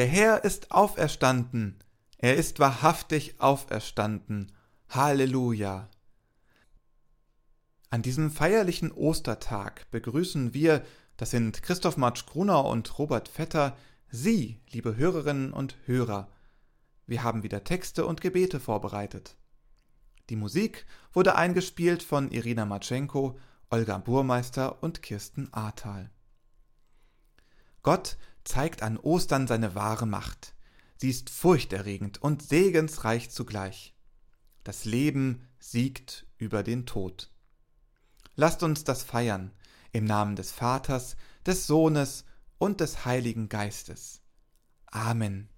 Der Herr ist auferstanden. Er ist wahrhaftig auferstanden. Halleluja. An diesem feierlichen Ostertag begrüßen wir, das sind Christoph Marsch Grunau und Robert Vetter, Sie, liebe Hörerinnen und Hörer. Wir haben wieder Texte und Gebete vorbereitet. Die Musik wurde eingespielt von Irina Matschenko, Olga Burmeister und Kirsten Ahrtal. Gott zeigt an Ostern seine wahre Macht. Sie ist furchterregend und segensreich zugleich. Das Leben siegt über den Tod. Lasst uns das feiern, im Namen des Vaters, des Sohnes und des Heiligen Geistes. Amen.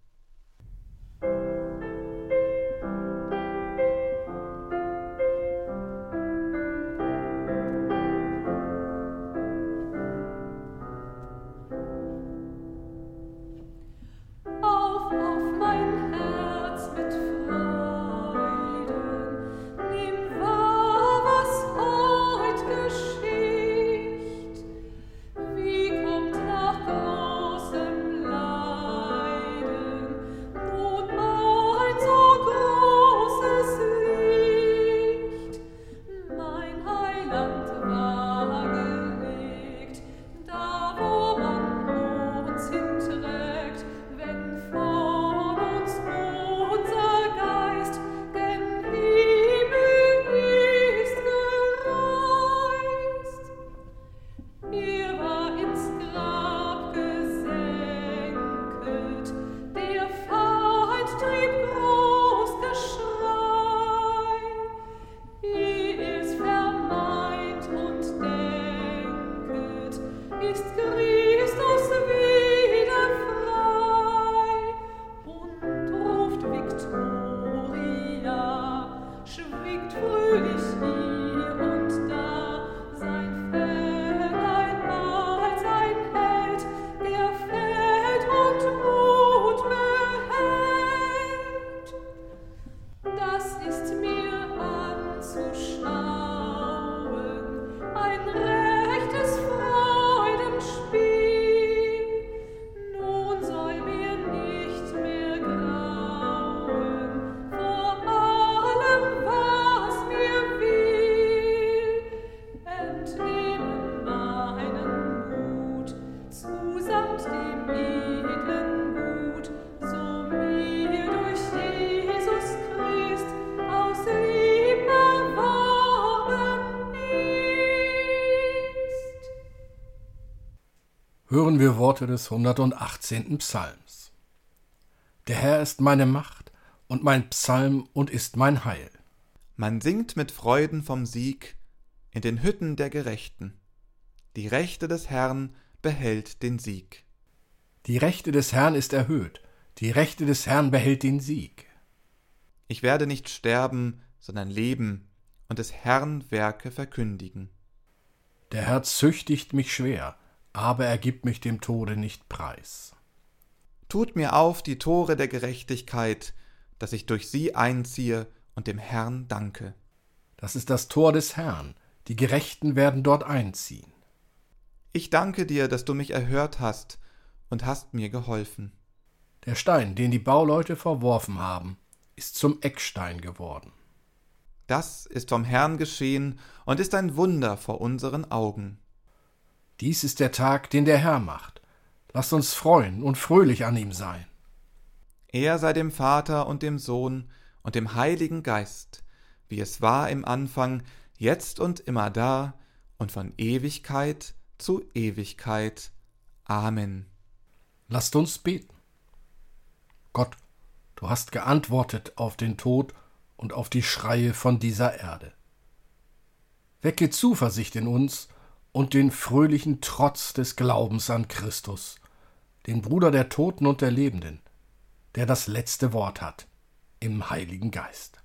bist gering. Hören wir Worte des 118. Psalms. Der Herr ist meine Macht und mein Psalm und ist mein Heil. Man singt mit Freuden vom Sieg in den Hütten der Gerechten. Die Rechte des Herrn behält den Sieg. Die Rechte des Herrn ist erhöht, die Rechte des Herrn behält den Sieg. Ich werde nicht sterben, sondern leben und des Herrn Werke verkündigen. Der Herr züchtigt mich schwer, aber er gibt mich dem Tode nicht preis. Tut mir auf die Tore der Gerechtigkeit, dass ich durch sie einziehe und dem Herrn danke. Das ist das Tor des Herrn, die Gerechten werden dort einziehen. Ich danke dir, dass du mich erhört hast und hast mir geholfen. Der Stein, den die Bauleute verworfen haben, ist zum Eckstein geworden. Das ist vom Herrn geschehen und ist ein Wunder vor unseren Augen. Dies ist der Tag, den der Herr macht. Lasst uns freuen und fröhlich an ihm sein. Er sei dem Vater und dem Sohn und dem Heiligen Geist, wie es war im Anfang, jetzt und immer da und von Ewigkeit zu Ewigkeit. Amen. Lasst uns beten. Gott, du hast geantwortet auf den Tod und auf die Schreie von dieser Erde. Wecke Zuversicht in uns und den fröhlichen Trotz des Glaubens an Christus, den Bruder der Toten und der Lebenden, der das letzte Wort hat im Heiligen Geist.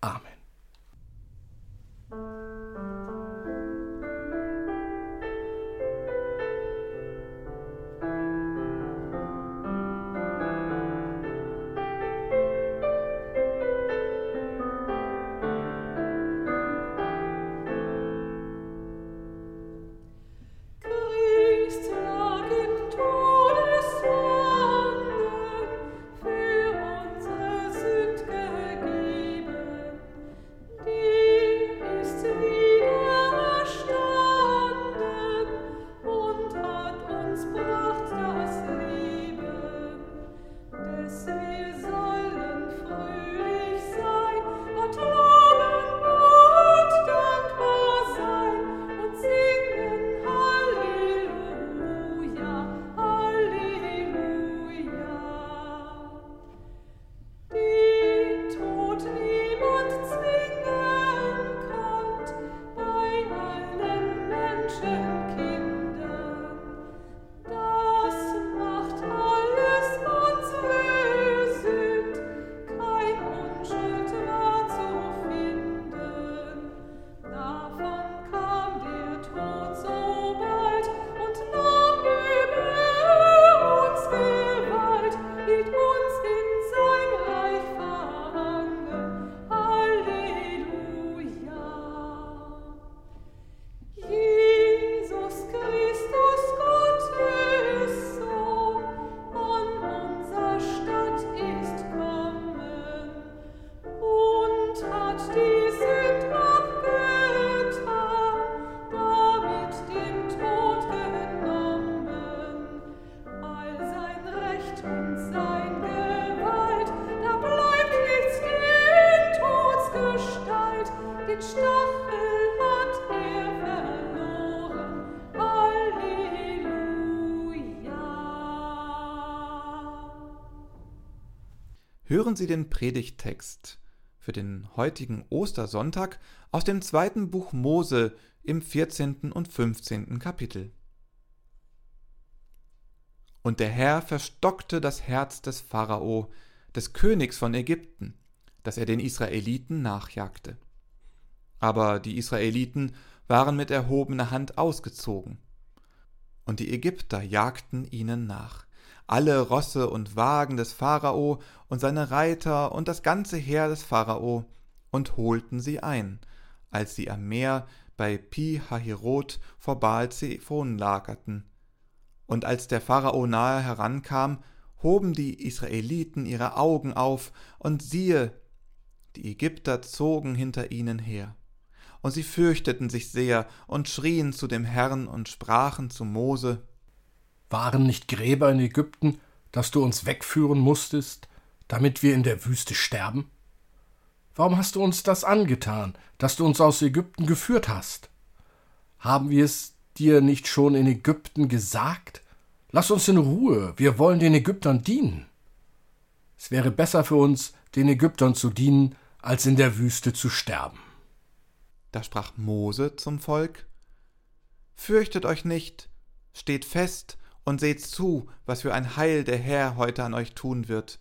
Amen. Hören Sie den Predigttext für den heutigen Ostersonntag aus dem zweiten Buch Mose im 14. und 15. Kapitel. Und der Herr verstockte das Herz des Pharao, des Königs von Ägypten, dass er den Israeliten nachjagte. Aber die Israeliten waren mit erhobener Hand ausgezogen. Und die Ägypter jagten ihnen nach alle Rosse und Wagen des Pharao und seine Reiter und das ganze Heer des Pharao und holten sie ein, als sie am Meer bei Pi Hahirot vor Baal Zephon lagerten. Und als der Pharao nahe herankam, hoben die Israeliten ihre Augen auf, und siehe, die Ägypter zogen hinter ihnen her. Und sie fürchteten sich sehr und schrien zu dem Herrn und sprachen zu Mose, waren nicht Gräber in Ägypten, dass du uns wegführen musstest, damit wir in der Wüste sterben? Warum hast du uns das angetan, dass du uns aus Ägypten geführt hast? Haben wir es dir nicht schon in Ägypten gesagt? Lass uns in Ruhe, wir wollen den Ägyptern dienen. Es wäre besser für uns, den Ägyptern zu dienen, als in der Wüste zu sterben. Da sprach Mose zum Volk Fürchtet euch nicht, steht fest und seht zu, was für ein Heil der Herr heute an euch tun wird.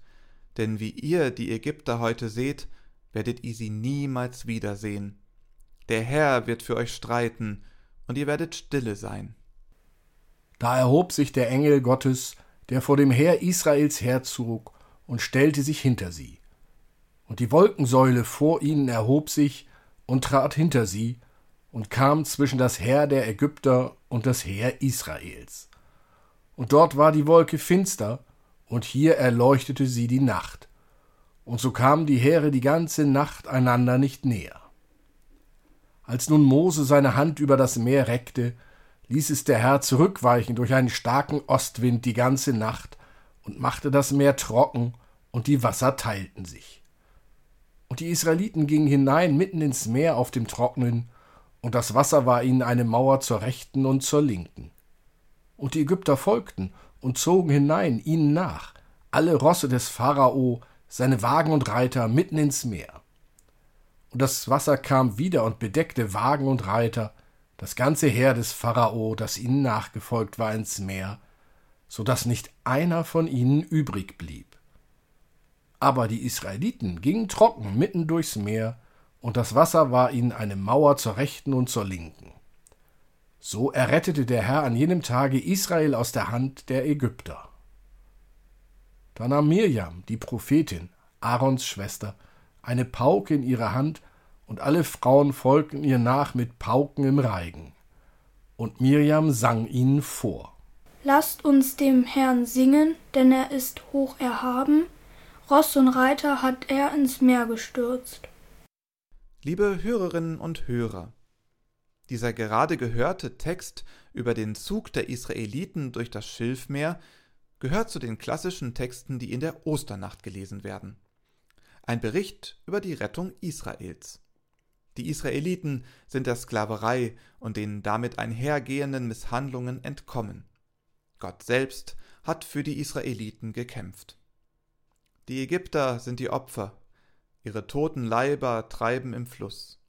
Denn wie ihr die Ägypter heute seht, werdet ihr sie niemals wiedersehen. Der Herr wird für euch streiten, und ihr werdet stille sein. Da erhob sich der Engel Gottes, der vor dem Heer Israels herzog, und stellte sich hinter sie. Und die Wolkensäule vor ihnen erhob sich und trat hinter sie und kam zwischen das Heer der Ägypter und das Heer Israels und dort war die Wolke finster, und hier erleuchtete sie die Nacht. Und so kamen die Heere die ganze Nacht einander nicht näher. Als nun Mose seine Hand über das Meer reckte, ließ es der Herr zurückweichen durch einen starken Ostwind die ganze Nacht und machte das Meer trocken, und die Wasser teilten sich. Und die Israeliten gingen hinein mitten ins Meer auf dem Trocknen, und das Wasser war ihnen eine Mauer zur rechten und zur linken. Und die Ägypter folgten und zogen hinein ihnen nach, alle Rosse des Pharao, seine Wagen und Reiter mitten ins Meer. Und das Wasser kam wieder und bedeckte Wagen und Reiter, das ganze Heer des Pharao, das ihnen nachgefolgt war, ins Meer, so dass nicht einer von ihnen übrig blieb. Aber die Israeliten gingen trocken mitten durchs Meer, und das Wasser war ihnen eine Mauer zur rechten und zur linken. So errettete der Herr an jenem Tage Israel aus der Hand der Ägypter. Da nahm Mirjam, die Prophetin, Aarons Schwester, eine Pauke in ihre Hand, und alle Frauen folgten ihr nach mit Pauken im Reigen. Und Mirjam sang ihnen vor. Lasst uns dem Herrn singen, denn er ist hoch erhaben, Ross und Reiter hat er ins Meer gestürzt. Liebe Hörerinnen und Hörer, dieser gerade gehörte Text über den Zug der Israeliten durch das Schilfmeer gehört zu den klassischen Texten, die in der Osternacht gelesen werden. Ein Bericht über die Rettung Israels. Die Israeliten sind der Sklaverei und den damit einhergehenden Misshandlungen entkommen. Gott selbst hat für die Israeliten gekämpft. Die Ägypter sind die Opfer, ihre toten Leiber treiben im Fluss.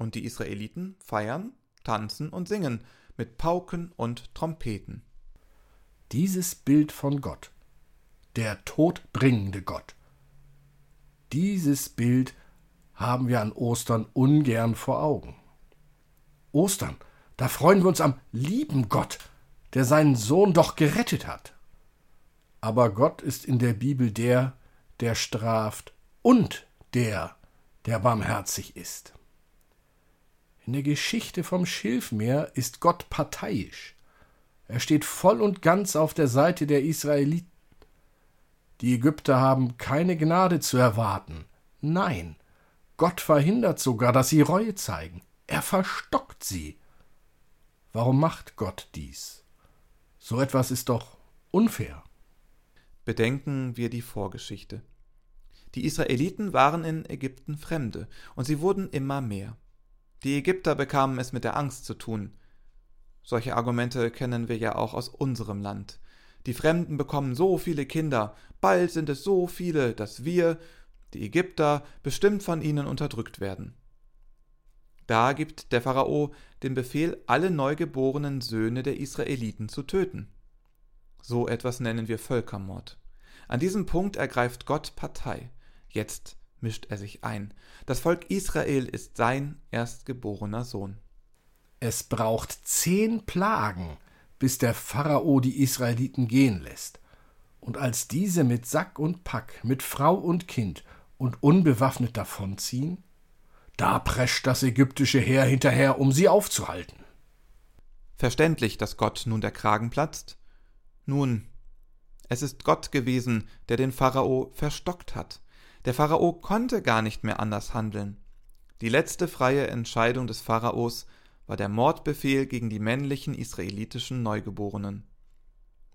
Und die Israeliten feiern, tanzen und singen mit Pauken und Trompeten. Dieses Bild von Gott, der todbringende Gott, dieses Bild haben wir an Ostern ungern vor Augen. Ostern, da freuen wir uns am lieben Gott, der seinen Sohn doch gerettet hat. Aber Gott ist in der Bibel der, der straft und der, der barmherzig ist. In der Geschichte vom Schilfmeer ist Gott parteiisch. Er steht voll und ganz auf der Seite der Israeliten. Die Ägypter haben keine Gnade zu erwarten. Nein, Gott verhindert sogar, dass sie Reue zeigen. Er verstockt sie. Warum macht Gott dies? So etwas ist doch unfair. Bedenken wir die Vorgeschichte. Die Israeliten waren in Ägypten Fremde, und sie wurden immer mehr. Die Ägypter bekamen es mit der Angst zu tun. Solche Argumente kennen wir ja auch aus unserem Land. Die Fremden bekommen so viele Kinder, bald sind es so viele, dass wir, die Ägypter, bestimmt von ihnen unterdrückt werden. Da gibt der Pharao den Befehl, alle neugeborenen Söhne der Israeliten zu töten. So etwas nennen wir Völkermord. An diesem Punkt ergreift Gott Partei. Jetzt mischt er sich ein. Das Volk Israel ist sein erstgeborener Sohn. Es braucht zehn Plagen, bis der Pharao die Israeliten gehen lässt. Und als diese mit Sack und Pack, mit Frau und Kind und unbewaffnet davonziehen, da prescht das ägyptische Heer hinterher, um sie aufzuhalten. Verständlich, dass Gott nun der Kragen platzt? Nun, es ist Gott gewesen, der den Pharao verstockt hat. Der Pharao konnte gar nicht mehr anders handeln. Die letzte freie Entscheidung des Pharaos war der Mordbefehl gegen die männlichen israelitischen Neugeborenen.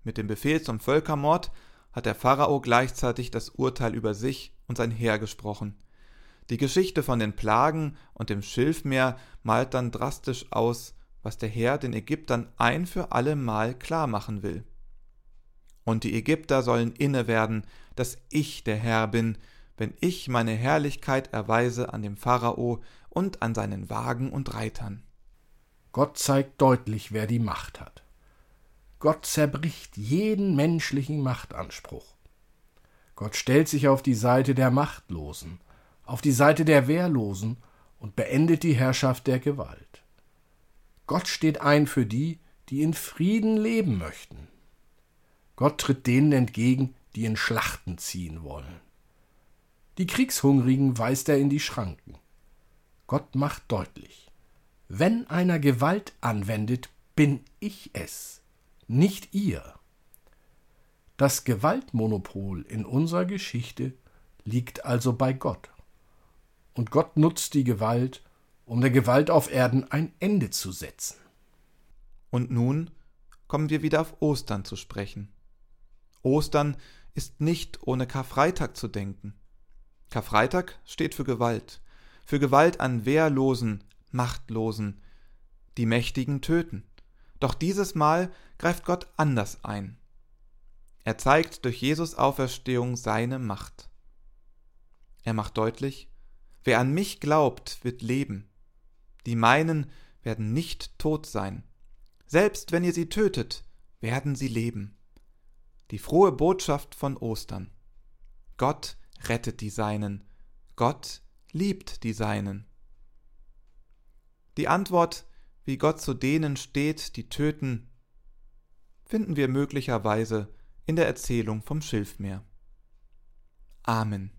Mit dem Befehl zum Völkermord hat der Pharao gleichzeitig das Urteil über sich und sein Heer gesprochen. Die Geschichte von den Plagen und dem Schilfmeer malt dann drastisch aus, was der Herr den Ägyptern ein für alle Mal klar machen will. Und die Ägypter sollen inne werden, dass ich der Herr bin, wenn ich meine Herrlichkeit erweise an dem Pharao und an seinen Wagen und Reitern. Gott zeigt deutlich, wer die Macht hat. Gott zerbricht jeden menschlichen Machtanspruch. Gott stellt sich auf die Seite der Machtlosen auf die Seite der Wehrlosen und beendet die Herrschaft der Gewalt. Gott steht ein für die, die in Frieden leben möchten. Gott tritt denen entgegen, die in Schlachten ziehen wollen. Die Kriegshungrigen weist er in die Schranken. Gott macht deutlich, wenn einer Gewalt anwendet, bin ich es, nicht ihr. Das Gewaltmonopol in unserer Geschichte liegt also bei Gott. Und Gott nutzt die Gewalt, um der Gewalt auf Erden ein Ende zu setzen. Und nun kommen wir wieder auf Ostern zu sprechen. Ostern ist nicht ohne Karfreitag zu denken. Karfreitag steht für Gewalt, für Gewalt an Wehrlosen, Machtlosen, die Mächtigen töten. Doch dieses Mal greift Gott anders ein. Er zeigt durch Jesus Auferstehung seine Macht. Er macht deutlich, Wer an mich glaubt, wird leben. Die meinen werden nicht tot sein. Selbst wenn ihr sie tötet, werden sie leben. Die frohe Botschaft von Ostern. Gott rettet die Seinen. Gott liebt die Seinen. Die Antwort, wie Gott zu denen steht, die töten, finden wir möglicherweise in der Erzählung vom Schilfmeer. Amen.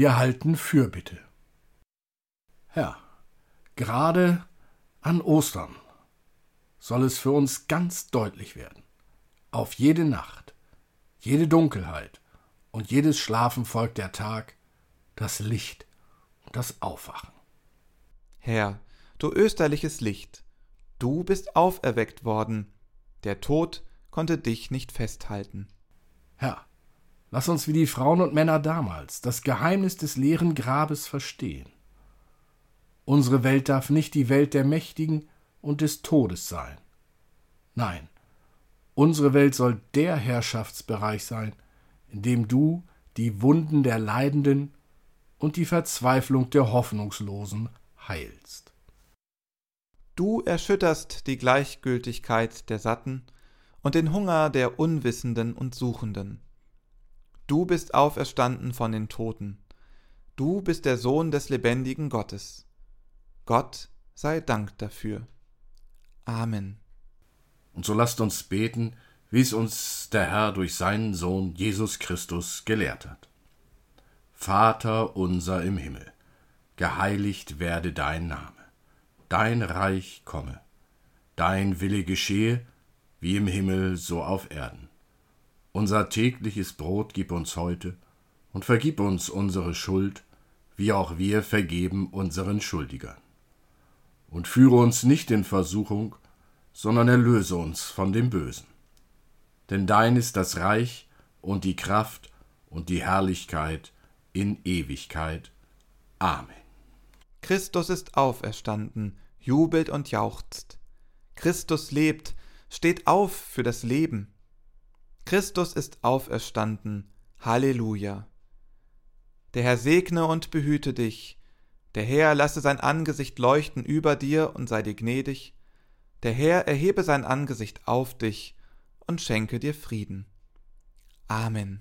Wir halten Fürbitte. Herr, gerade an Ostern soll es für uns ganz deutlich werden. Auf jede Nacht, jede Dunkelheit und jedes Schlafen folgt der Tag, das Licht und das Aufwachen. Herr, du österliches Licht, du bist auferweckt worden, der Tod konnte dich nicht festhalten. Herr, lass uns wie die Frauen und Männer damals das Geheimnis des leeren Grabes verstehen. Unsere Welt darf nicht die Welt der Mächtigen und des Todes sein. Nein, unsere Welt soll der Herrschaftsbereich sein, in dem du die Wunden der Leidenden und die Verzweiflung der Hoffnungslosen heilst. Du erschütterst die Gleichgültigkeit der Satten und den Hunger der Unwissenden und Suchenden. Du bist auferstanden von den Toten. Du bist der Sohn des lebendigen Gottes. Gott sei Dank dafür. Amen. Und so lasst uns beten, wie es uns der Herr durch seinen Sohn Jesus Christus gelehrt hat. Vater unser im Himmel, geheiligt werde dein Name, dein Reich komme, dein Wille geschehe, wie im Himmel so auf Erden. Unser tägliches Brot gib uns heute und vergib uns unsere Schuld, wie auch wir vergeben unseren Schuldigern. Und führe uns nicht in Versuchung, sondern erlöse uns von dem Bösen. Denn dein ist das Reich und die Kraft und die Herrlichkeit in Ewigkeit. Amen. Christus ist auferstanden, jubelt und jauchzt. Christus lebt, steht auf für das Leben. Christus ist auferstanden, Halleluja. Der Herr segne und behüte dich, der Herr lasse sein Angesicht leuchten über dir und sei dir gnädig, der Herr erhebe sein Angesicht auf dich und schenke dir Frieden. Amen.